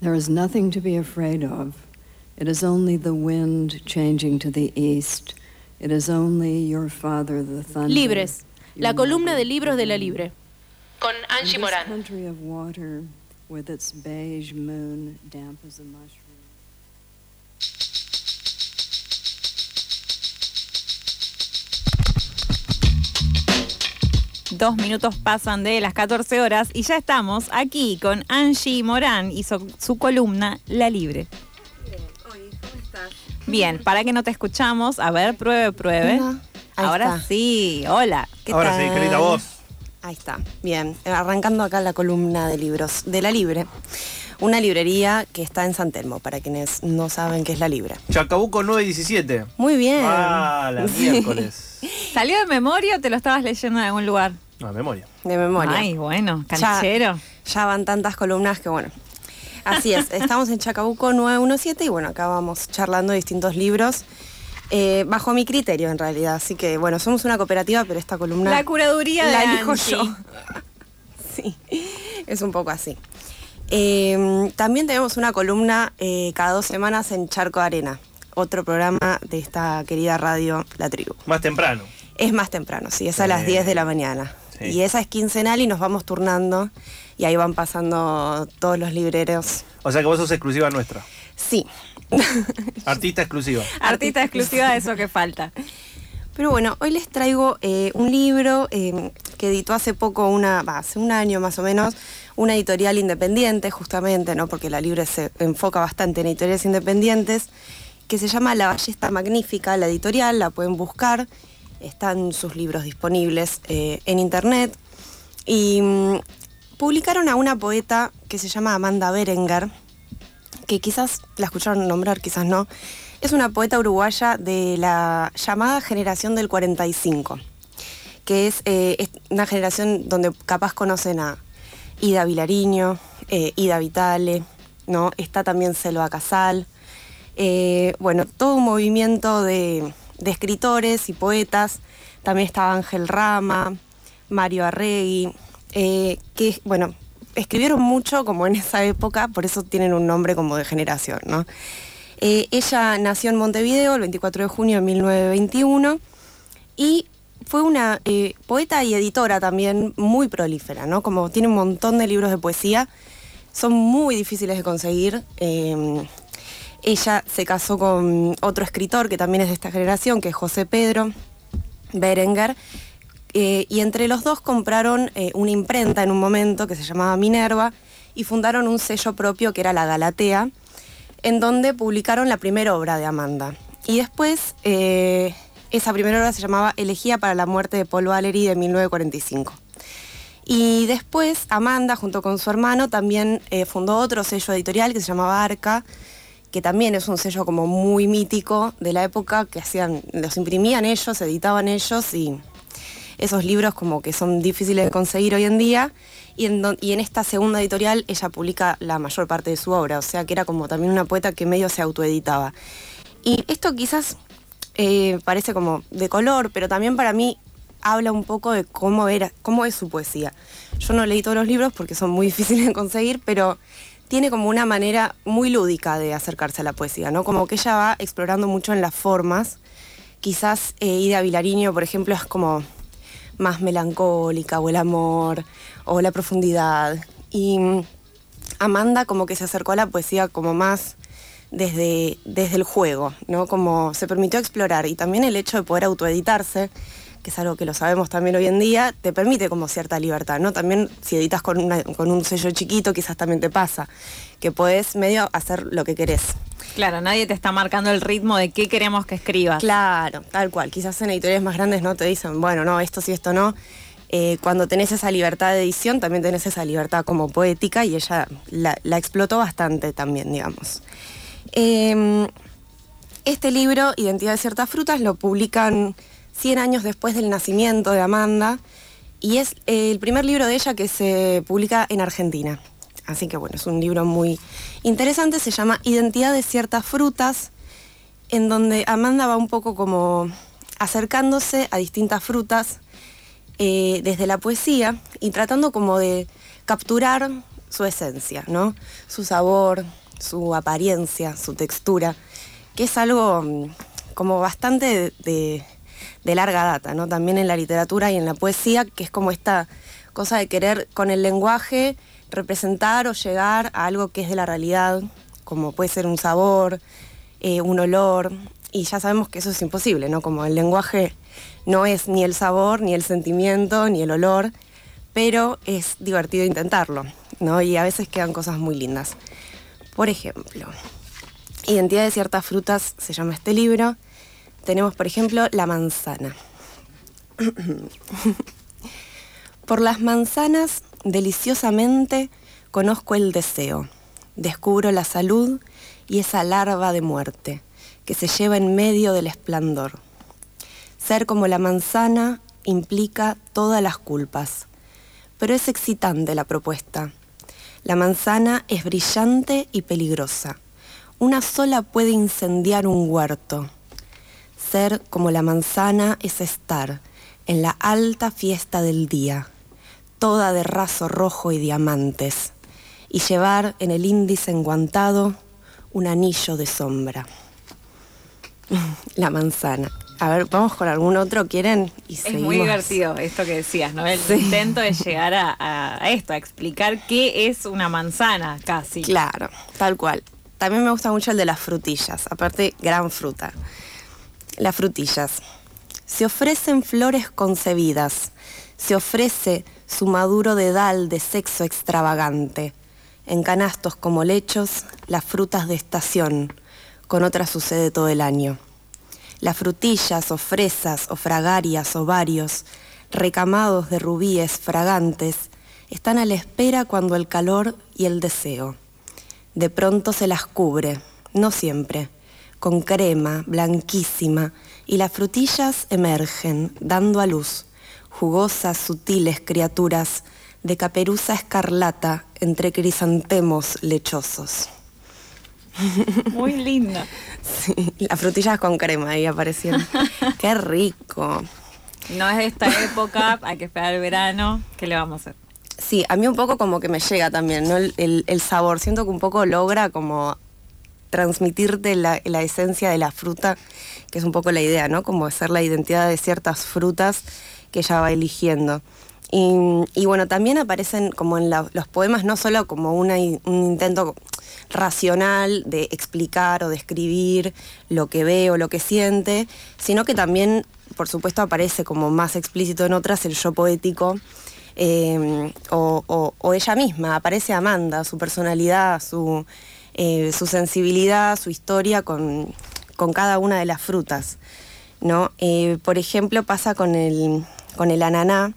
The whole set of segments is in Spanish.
There is nothing to be afraid of. It is only the wind changing to the east. It is only your father, the thunder. Libres, la columna de libros de la Libre. Con Angie this Morán. country of water, with its beige moon, damp as a mushroom. Dos minutos pasan de las 14 horas y ya estamos aquí con Angie Morán y su, su columna La Libre. Bien, para que no te escuchamos, a ver, pruebe, pruebe. Ahora está. sí, hola. ¿Qué Ahora sí, tal? qué linda voz. Ahí está, bien. Arrancando acá la columna de libros de La Libre. Una librería que está en San Telmo, para quienes no saben qué es La Libre. Chacabuco 917. Muy bien. Ah, la Sí, miércoles. ¿Salió de memoria o te lo estabas leyendo en algún lugar? No, memoria. De memoria. Ay, bueno, Ya- canchero. Ya, van tantas columnas que bueno. Así es, estamos en Chacabuco 917 y bueno, acá vamos charlando de distintos libros. eh, bajo mi criterio en realidad, así que bueno, somos una cooperativa, pero esta columna La curaduría la de elijo Angie. yo. Sí, es un poco así. Eh, también tenemos una columna eh, cada dos semanas en Charco Arena, otro programa de esta querida radio La Tribu. Más temprano. Es más temprano, sí, es a las Sí. 10 de la mañana. Sí. Y esa es quincenal y nos vamos turnando y ahí van pasando todos los libreros. O sea que vos sos exclusiva nuestra. Sí. Artista exclusiva. Artista exclusiva de eso que falta. Pero bueno, hoy les traigo eh, un libro eh, que editó hace poco, una, va, hace un año más o menos, una editorial independiente, justamente, ¿no? Porque la Libre se enfoca bastante en editoriales independientes, que se llama La Ballesta Magnífica, la editorial, la pueden buscar, están sus libros disponibles eh, en internet. Y mm, publicaron a una poeta que se llama Amanda Berenguer, que quizás la escucharon nombrar, quizás no. Es una poeta uruguaya de la llamada generación del 45, que es, eh, es una generación donde capaz conocen a Ida Vilariño, eh, Ida Vitale, ¿no? Está también Selva Casal. Eh, bueno, todo un movimiento de, escritores y poetas. También estaba Ángel Rama, Mario Arregui, eh, que, bueno, escribieron mucho como en esa época, por eso tienen un nombre como de generación, ¿no? Ella nació en Montevideo el 24 de junio de 1921 y fue una eh, poeta y editora también muy prolífera, ¿no? Como tiene un montón de libros de poesía, son muy difíciles de conseguir. eh, ella se casó con otro escritor que también es de esta generación, que es José Pedro Berenguer, eh, y entre los dos compraron eh, una imprenta en un momento que se llamaba Minerva y fundaron un sello propio que era La Galatea, en donde publicaron la primera obra de Amanda. Y después, esa primera obra se llamaba Elegía para la muerte de Paul Valery de 1945. Y después Amanda, junto con su hermano, también eh, fundó otro sello editorial que se llamaba Arca, que también es un sello como muy mítico de la época, que hacían, los imprimían ellos, editaban ellos y esos libros como que son difíciles de conseguir hoy en día. Y en, don- y en esta segunda editorial ella publica la mayor parte de su obra, o sea que era como también una poeta que medio se autoeditaba. Y esto quizás eh, parece como de color, pero también para mí habla un poco de cómo era, cómo es su poesía. Yo no leí todos los libros porque son muy difíciles de conseguir, pero tiene como una manera muy lúdica de acercarse a la poesía, ¿no? Como que ella va explorando mucho en las formas. Quizás eh, Ida Vilariño, por ejemplo, es como más melancólica, o el amor, o la profundidad. Y mm, Amanda como que se acercó a la poesía como más desde, desde el juego, ¿no? Como se permitió explorar. Y también el hecho de poder autoeditarse, que es algo que lo sabemos también hoy en día, te permite como cierta libertad, ¿no? También si editas con, una- con un sello chiquito, quizás también te pasa, que podés medio hacer lo que querés. Claro, nadie te está marcando el ritmo de qué queremos que escribas. Claro, tal cual. Quizás en editoriales más grandes no te dicen, bueno, no, esto sí, esto no. Eh, cuando tenés esa libertad de edición, también tenés esa libertad como poética y ella la, la explotó bastante también, digamos. Eh, este libro, Identidad de ciertas frutas, lo publican 100 años después del nacimiento de Amanda y es el primer libro de ella que se publica en Argentina. Así que bueno, es un libro muy interesante, se llama Identidad de ciertas frutas, en donde Amanda va un poco como acercándose a distintas frutas eh, desde la poesía y tratando como de capturar su esencia, ¿no? Su sabor, su apariencia, su textura, que es algo mm, como bastante de, larga data, ¿no? También en la literatura y en la poesía, que es como esta cosa de querer con el lenguaje representar o llegar a algo que es de la realidad, como puede ser un sabor, eh, un olor, y ya sabemos que eso es imposible, ¿no? Como el lenguaje no es ni el sabor, ni el sentimiento, ni el olor, pero es divertido intentarlo, ¿no? Y a veces quedan cosas muy lindas. Por ejemplo, Identidad de ciertas frutas se llama este libro. Tenemos, por ejemplo, la manzana. Por las manzanas, deliciosamente, conozco el deseo. Descubro la salud y esa larva de muerte que se lleva en medio del esplendor. Ser como la manzana implica todas las culpas, pero es excitante la propuesta. La manzana es brillante y peligrosa. Una sola puede incendiar un huerto. Ser como la manzana es estar en la alta fiesta del día, toda de raso rojo y diamantes, y llevar en el índice enguantado un anillo de sombra. La manzana. A ver, vamos con algún otro, ¿quieren? Y Es seguimos. muy divertido esto que decías, ¿no? El Sí. intento de llegar a, a- a esto, a explicar qué es una manzana casi. Claro, tal cual. También me gusta mucho el de las frutillas, aparte gran fruta. Las frutillas. Se ofrecen flores concebidas, se ofrece su maduro dedal de sexo extravagante. En canastos como lechos, las frutas de estación, con otras sucede todo el año. Las frutillas o fresas o fragarias o varios, recamados de rubíes fragantes, están a la espera cuando el calor y el deseo. De pronto se las cubre, no siempre, con crema blanquísima, y las frutillas emergen, dando a luz, jugosas, sutiles criaturas de caperuza escarlata entre crisantemos lechosos. Muy linda. Sí, las frutillas con crema ahí aparecieron. Qué rico. No es de esta época, hay que esperar el verano. ¿Qué le vamos a hacer? Sí, a mí un poco como que me llega también, ¿no? El, el- el sabor. Siento que un poco logra como transmitirte la, la esencia de la fruta, que es un poco la idea, ¿no? Como hacer la identidad de ciertas frutas que ella va eligiendo. Y, bueno, también aparecen como en los poemas no solo como un intento racional de explicar o describir lo que ve o lo que siente, sino que también, por supuesto, aparece como más explícito en otras el yo poético eh, o, ella misma, aparece Amanda, su personalidad, su, eh, su sensibilidad, su historia con, con cada una de las frutas. ¿no? Eh, por ejemplo, pasa con el, con el ananá,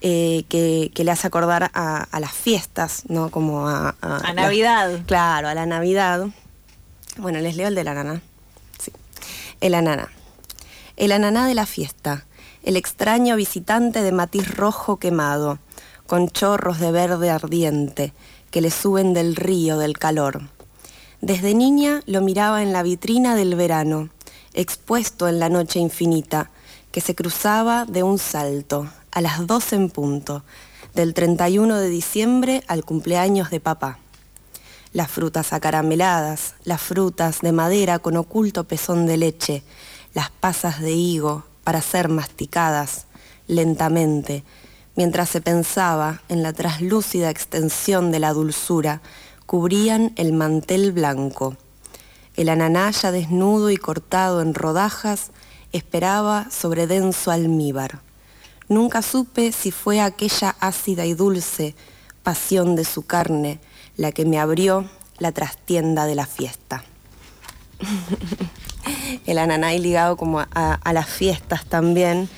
eh, que, que le hace acordar a, a las fiestas, ¿no? Como a... A Navidad. Claro, a la Navidad. Bueno, les leo el del ananá. Sí. El ananá. El ananá de la fiesta. El extraño visitante de matiz rojo quemado, con chorros de verde ardiente que le suben del río del calor. Desde niña lo miraba en la vitrina del verano, expuesto en la noche infinita, que se cruzaba de un salto, a las 12 en punto, del 31 de diciembre al cumpleaños de papá. Las frutas acarameladas, las frutas de madera con oculto pezón de leche, las pasas de higo para ser masticadas lentamente, mientras se pensaba en la traslúcida extensión de la dulzura, cubrían el mantel blanco. El ananá ya desnudo y cortado en rodajas esperaba sobre denso almíbar. Nunca supe si fue aquella ácida y dulce pasión de su carne la que me abrió la trastienda de la fiesta. El ananá ahí ligado como a, las fiestas también.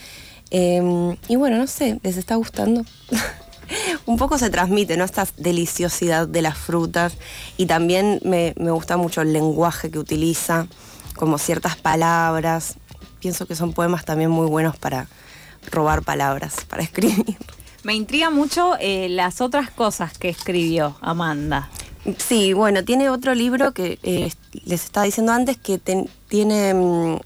Eh, y bueno, no sé, ¿les está gustando? Un poco se transmite, ¿no? Esta deliciosidad de las frutas y también me gusta mucho el lenguaje que utiliza, como ciertas palabras. Pienso que son poemas también muy buenos para robar palabras, para escribir. Me intriga mucho eh, las otras cosas que escribió Amanda. Sí, bueno, tiene otro libro que eh, les estaba diciendo antes que ten- tiene, mm,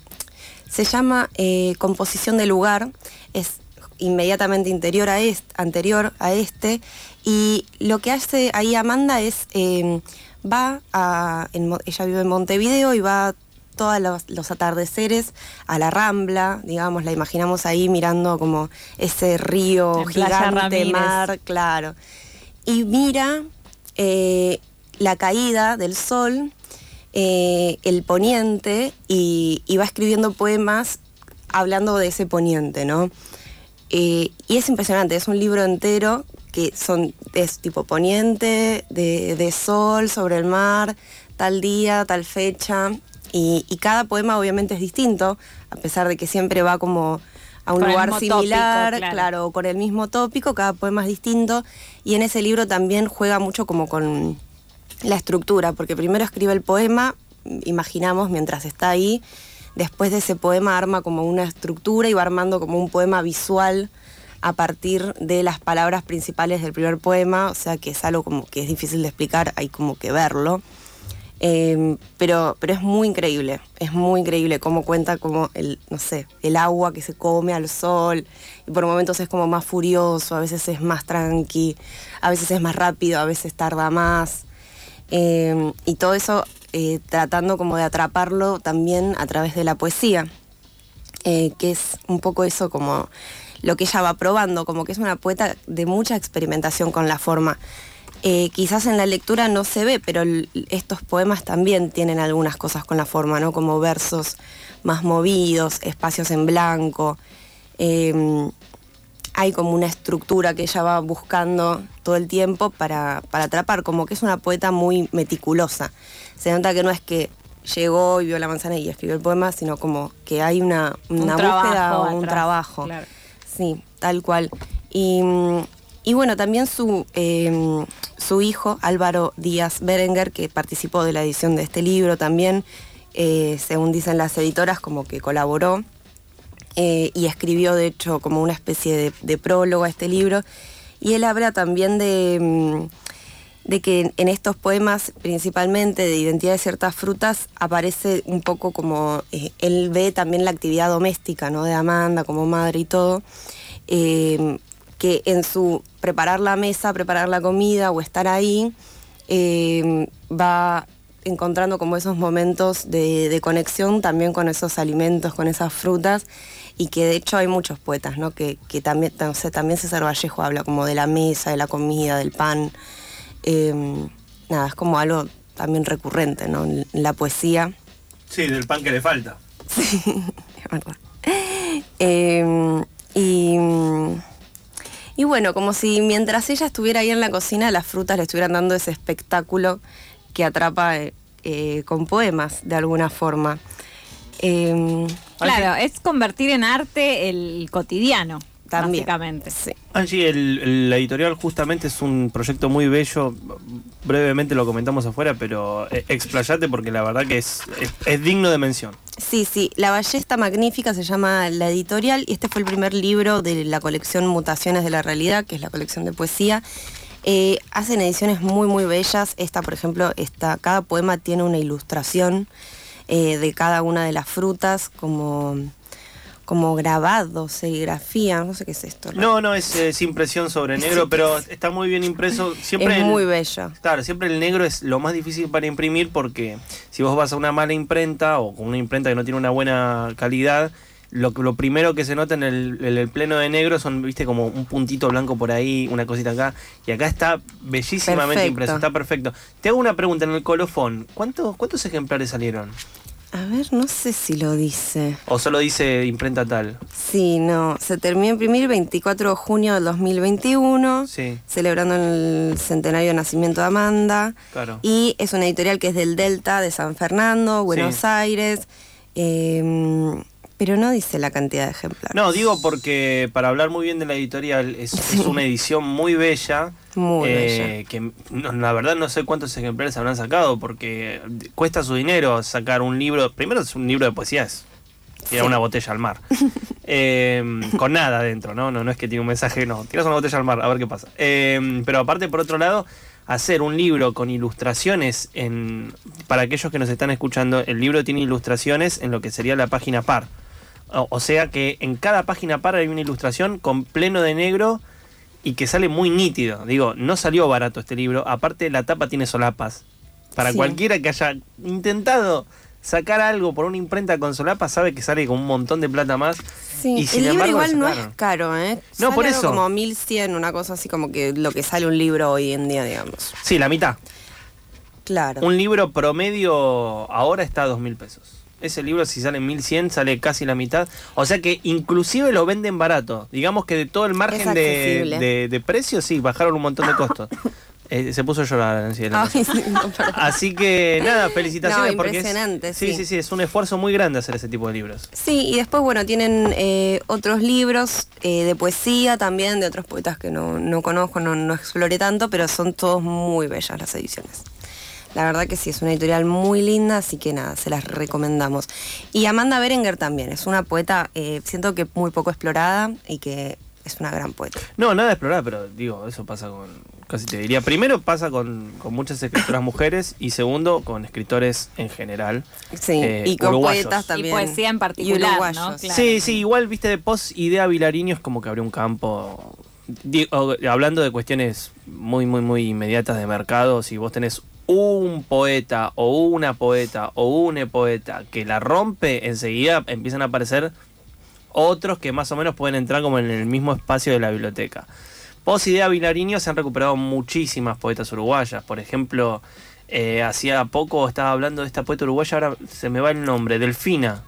se llama eh, Composición de lugar, es inmediatamente interior a est- anterior a este. Y lo que hace ahí Amanda es, eh, va a, en ella vive en Montevideo y va todos los, los atardeceres a la Rambla, digamos, la imaginamos ahí mirando como ese río En gigante, mar, claro. Y mira eh, la caída del sol, eh, el poniente, y, y va escribiendo poemas hablando de ese poniente, ¿no? Eh, y es impresionante, es un libro entero que son, es tipo poniente, de, de sol sobre el mar, tal día, tal fecha, y, y cada poema obviamente es distinto, a pesar de que siempre va como a un Con lugar tópico, similar, claro. claro, con el mismo tópico, cada poema es distinto, y en ese libro también juega mucho como con la estructura, porque primero escribe el poema, imaginamos mientras está ahí, después de ese poema arma como una estructura y va armando como un poema visual a partir de las palabras principales del primer poema, o sea que es algo como que es difícil de explicar, hay como que verlo. Eh, pero, pero es muy increíble, es muy increíble cómo cuenta como el, no sé, el agua que se come al sol, y por momentos es como más furioso, a veces es más tranqui, a veces es más rápido, a veces tarda más. Eh, y todo eso eh, tratando como de atraparlo también a través de la poesía, eh, que es un poco eso como lo que ella va probando, como que es una poeta de mucha experimentación con la forma. Eh, quizás en la lectura no se ve, pero estos poemas también tienen algunas cosas con la forma, ¿no? Como versos más movidos, espacios en blanco. Eh, hay como una estructura que ella va buscando todo el tiempo para, para atrapar, como que es una poeta muy meticulosa. Se nota que no es que llegó y vio la manzana y escribió el poema, sino como que hay una, una búsqueda o un atrás, trabajo. claro. Sí, tal cual. Y, mm, y bueno, también su, eh, su hijo, Álvaro Díaz Berenguer, que participó de la edición de este libro también, eh, según dicen las editoras, como que colaboró eh, y escribió de hecho como una especie de, prólogo a este libro. Y él habla también de, mm, de que en estos poemas, principalmente de identidad de ciertas frutas, aparece un poco como eh, él ve también la actividad doméstica ¿no? de Amanda como madre y todo. eh, que en su preparar la mesa, preparar la comida o estar ahí, eh, va encontrando como esos momentos de, de conexión también con esos alimentos, con esas frutas, y que de hecho hay muchos poetas, ¿no? Que, que también, no sé, también César Vallejo habla como de la mesa, de la comida, del pan. Eh, nada, es como algo también recurrente, ¿no? En la poesía. Sí, del pan que le falta. es verdad. Eh, y, y bueno, como si mientras ella estuviera ahí en la cocina, las frutas le estuvieran dando ese espectáculo que atrapa eh, eh, con poemas, de alguna forma. Eh, Claro, es convertir en arte el cotidiano, también. básicamente. Sí. Angie, el, el- la editorial justamente es un proyecto muy bello. Brevemente lo comentamos afuera, pero eh, explayate porque la verdad que es, es, es digno de mención. Sí, sí, La Ballesta Magnífica se llama la editorial y este fue el primer libro de la colección Mutaciones de la Realidad, que es la colección de poesía. Eh, hacen ediciones muy, muy bellas. Esta, por ejemplo, esta, cada poema tiene una ilustración eh, de cada una de las frutas, como, como grabado, serigrafía, no sé qué es esto. No, no, es, es impresión sobre negro, pero está muy bien impreso. Siempre es el- muy bello. Claro, siempre el negro es lo más difícil para imprimir porque si vos vas a una mala imprenta o con una imprenta que no tiene una buena calidad, lo, lo primero que se nota en el, en el pleno de negro son, viste, como un puntito blanco por ahí, una cosita acá, y acá está bellísimamente Perfecto. impreso, está perfecto. Te hago una pregunta en el colofón, ¿cuántos, cuántos ejemplares salieron? A ver, no sé si lo dice. ¿O solo dice imprenta tal? Sí, no, se terminó de imprimir 24 de junio del 2021. Sí, celebrando el centenario de nacimiento de Amanda. claro. Y es una editorial que es del Delta de San Fernando, Buenos Sí. Aires. eh, pero no dice la cantidad de ejemplares. No, digo porque para hablar muy bien de la editorial es, es una edición muy bella. Muy eh, bella. que no, la verdad no sé cuántos ejemplares habrán sacado porque cuesta su dinero sacar un libro. Primero es un libro de poesía, es tirar Sí. una botella al mar. Eh, con nada adentro, ¿no? ¿no? No es que tiene un mensaje, no. Tiras una botella al mar, a ver qué pasa. Eh, pero aparte, por otro lado, hacer un libro con ilustraciones en. Para aquellos que nos están escuchando, el libro tiene ilustraciones en lo que sería la página par. O, o sea que en cada página par hay una ilustración con pleno de negro y que sale muy nítido. Digo, no salió barato este libro. Aparte, la tapa tiene solapas. Para Sí. cualquiera que haya intentado sacar algo por una imprenta con solapas, sabe que sale con un montón de plata más. Sí, Y sin el libro embargo igual no es caro, ¿eh? No, Sale por eso. como 1100, una cosa así como que lo que sale un libro hoy en día, digamos. Sí, la mitad. Claro. Un libro promedio ahora está a dos mil pesos. Ese libro si sale en 1100 sale casi la mitad. O sea que inclusive lo venden barato. Digamos que de todo el margen Es de, de, de precios, sí, bajaron un montón de costos. Eh, se puso a llorar Ay, no, perdón. Así que nada, felicitaciones No, porque es- impresionante, sí, sí, sí. sí, es un esfuerzo muy grande hacer ese tipo de libros. Sí, y después, bueno, tienen eh, otros libros eh, de poesía también, de otros poetas que no, no conozco, no, no exploré tanto, pero son todos muy bellas las ediciones. La verdad que sí, es una editorial muy linda, así que nada, se las recomendamos. Y Amanda Berenger también, es una poeta, eh, siento que muy poco explorada y que es una gran poeta. No, nada de explorar, pero digo, eso pasa con, casi te diría, primero pasa con, con muchas escritoras mujeres y segundo con escritores en general. Sí, Eh, y con uruguayos. poetas también. poesía en particular, y uruguayos. ¿no? Claro. Sí, sí, igual, viste, de post-idea Vilariño es como que abrió un campo. Digo, hablando de cuestiones muy, muy, muy inmediatas de mercado, si vos tenés un poeta o una poeta o un poeta que la rompe, enseguida empiezan a aparecer otros que más o menos pueden entrar como en el mismo espacio de la biblioteca. Post idea Vilariño se han recuperado muchísimas poetas uruguayas. Por ejemplo, eh, hacía poco estaba hablando de esta poeta uruguaya, ahora se me va el nombre, Delfina.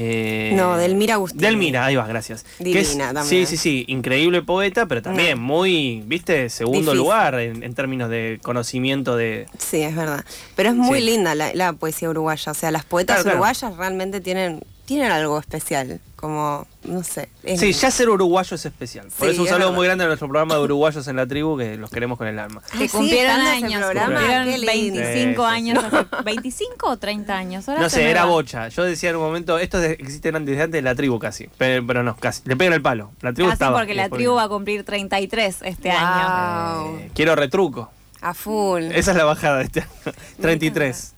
Eh, No, Delmira Agustín. Delmira, ahí va, gracias. Es- Divina también. Sí, sí, sí, increíble poeta, pero también No. muy, viste, segundo Difícil. lugar en, en términos de conocimiento de... Sí, es verdad. Pero es muy Sí. linda la, la poesía uruguaya. O sea, las poetas Claro, claro. uruguayas realmente tienen, tienen algo especial. Como, no sé. es- Sí, ya ser uruguayo es especial. Por Sí, eso un es saludo verdad. muy grande a nuestro programa de uruguayos en la tribu, que los queremos con el alma. Que sigue cumplieron años, cumplieron qué lindo. 25 Sí, sí, años, hace- 25 o 30 años. Ahora No sé, era va. bocha. Yo decía en un momento, estos existen antes, desde antes de la tribu casi. Pero, pero no, casi. Le pegan el palo. La tribu Casi estaba. porque la tribu va a cumplir 33 este Wow. año. Eh, quiero retruco. A full. Esa es la bajada de este año. 33.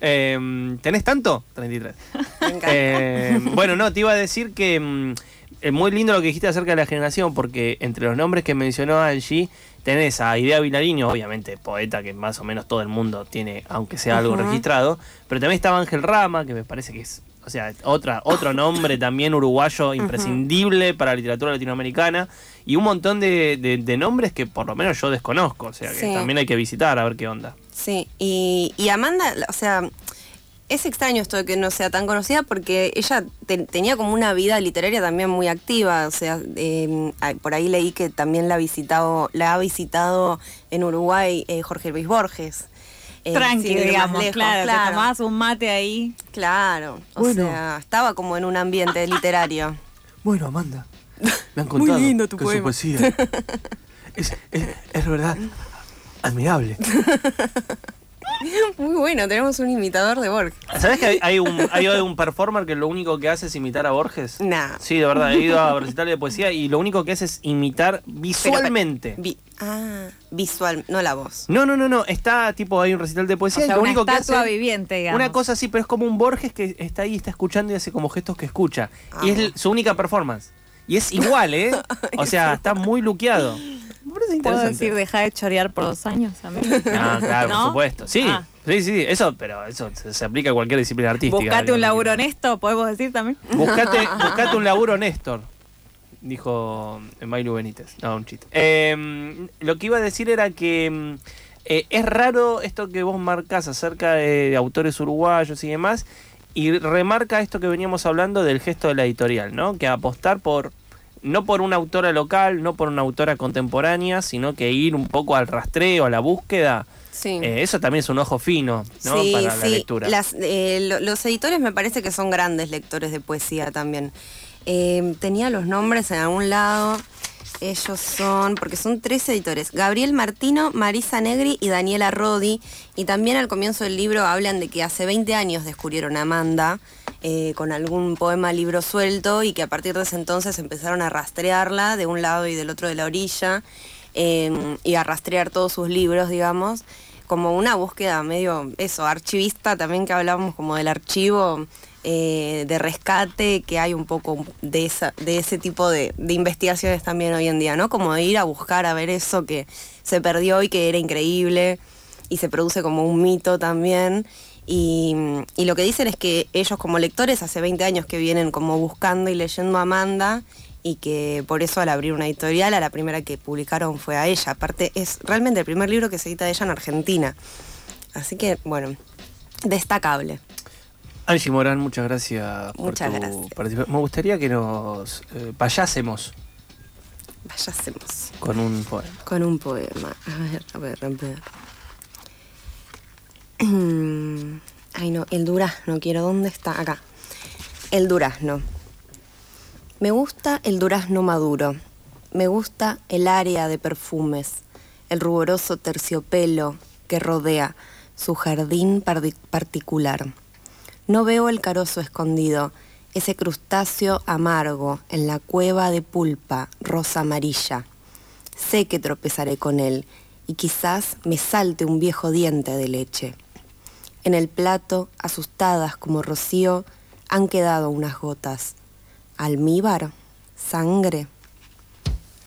Eh, ¿Tenés tanto? 33. Me encanta. Eh, bueno, no, te iba a decir que mm, es muy lindo lo que dijiste acerca de la generación, porque entre los nombres que mencionó Angie, tenés a Idea Vilariño, obviamente poeta que más o menos todo el mundo tiene, aunque sea algo registrado, pero también estaba Ángel Rama, que me parece que es, o sea, otra, otro nombre también uruguayo imprescindible para la literatura latinoamericana, y un montón de, de- de nombres que por lo menos yo desconozco, o sea, que Sí. también hay que visitar a ver qué onda. Sí, y, y Amanda, o sea, es extraño esto de que no sea tan conocida porque ella te- tenía como una vida literaria también muy activa, o sea, eh, ay, por ahí leí que también la ha visitado, la ha visitado en Uruguay eh, Jorge Luis Borges. Eh, Tranqui, digamos, lejos, claro, claro, te tomabas un mate ahí. claro, o Bueno. sea, estaba como en un ambiente literario. Bueno, Amanda, me han Muy contado lindo tu que su poesía es, es verdad admirable. Muy bueno, tenemos un imitador de Borges. ¿Sabes que hay, hay un, hay un performer que lo único que hace es imitar a Borges? Nah. Sí, de verdad, he ido a recitales de poesía y lo único que hace es imitar Pero, visualmente. vi- ah, visual, no la voz. No, no, no, no, está tipo, hay un recital de O poesía y lo una único que hace... viviente, digamos. Una cosa así, pero es como un Borges que está ahí, está escuchando y hace como gestos que escucha. Y es Ah. su única performance. Y es igual, ¿eh? O sea, está muy luqueado. ¿Puedo decir deja de chorear por dos años amigo? Ah, claro, ¿No? por supuesto. Sí, Ah. sí, sí, eso, pero eso se, aplica a cualquier disciplina artística. Buscate un laburo honesto, podemos decir también. Buscate, buscate un laburo, Néstor. Dijo Mailu Benítez. No, un chiste. Eh, lo que iba a decir era que mm, eh, es raro esto que vos marcas acerca de, autores uruguayos y demás. Y remarca esto que veníamos hablando del gesto de la editorial, ¿no? Que apostar por. No por una autora local, no por una autora contemporánea, sino que ir un poco al rastreo, a la búsqueda. Sí. Eh, eso también es un ojo fino, ¿no? Sí, Para la lectura. Las, eh, lo- los editores me parece que son grandes lectores de poesía también. Eh, tenía los nombres en algún lado. Ellos son, porque son tres editores, Gabriel Martino, Marisa Negri y Daniela Rodi. Y también al comienzo del libro hablan de que hace 20 años descubrieron a Amanda eh, con algún poema libro suelto y que a partir de ese entonces empezaron a rastrearla de un lado y del otro de la orilla eh, y a rastrear todos sus libros, digamos como una búsqueda medio, eso, archivista también que hablábamos como del archivo eh, de rescate, que hay un poco de, esa, de ese tipo de, de investigaciones también hoy en día, ¿no? Como ir a buscar a ver eso que se perdió y que era increíble y se produce como un mito también. Y, y lo que dicen es que ellos como lectores hace 20 años que vienen como buscando y leyendo a Amanda y que por eso al abrir una editorial a la primera que publicaron fue a ella. Aparte es realmente el primer libro que se edita de ella en Argentina. Así que bueno, destacable. Angie Morán, muchas gracias Muchas por tu gracias. participación. Me gustaría que nos eh, payásemos Vaya hacemos con un poema. con un poema. A ver, a ver, a ver. Ay no, el durazno quiero. ¿Dónde está? Acá. El durazno. Me gusta el durazno maduro. Me gusta el área de perfumes, el ruboroso terciopelo que rodea su jardín particular. No veo el carozo escondido, ese crustáceo amargo en la cueva de pulpa rosa amarilla. Sé que tropezaré con él y quizás me salte un viejo diente de leche. En el plato, asustadas como rocío, han quedado unas gotas. Almíbar, sangre,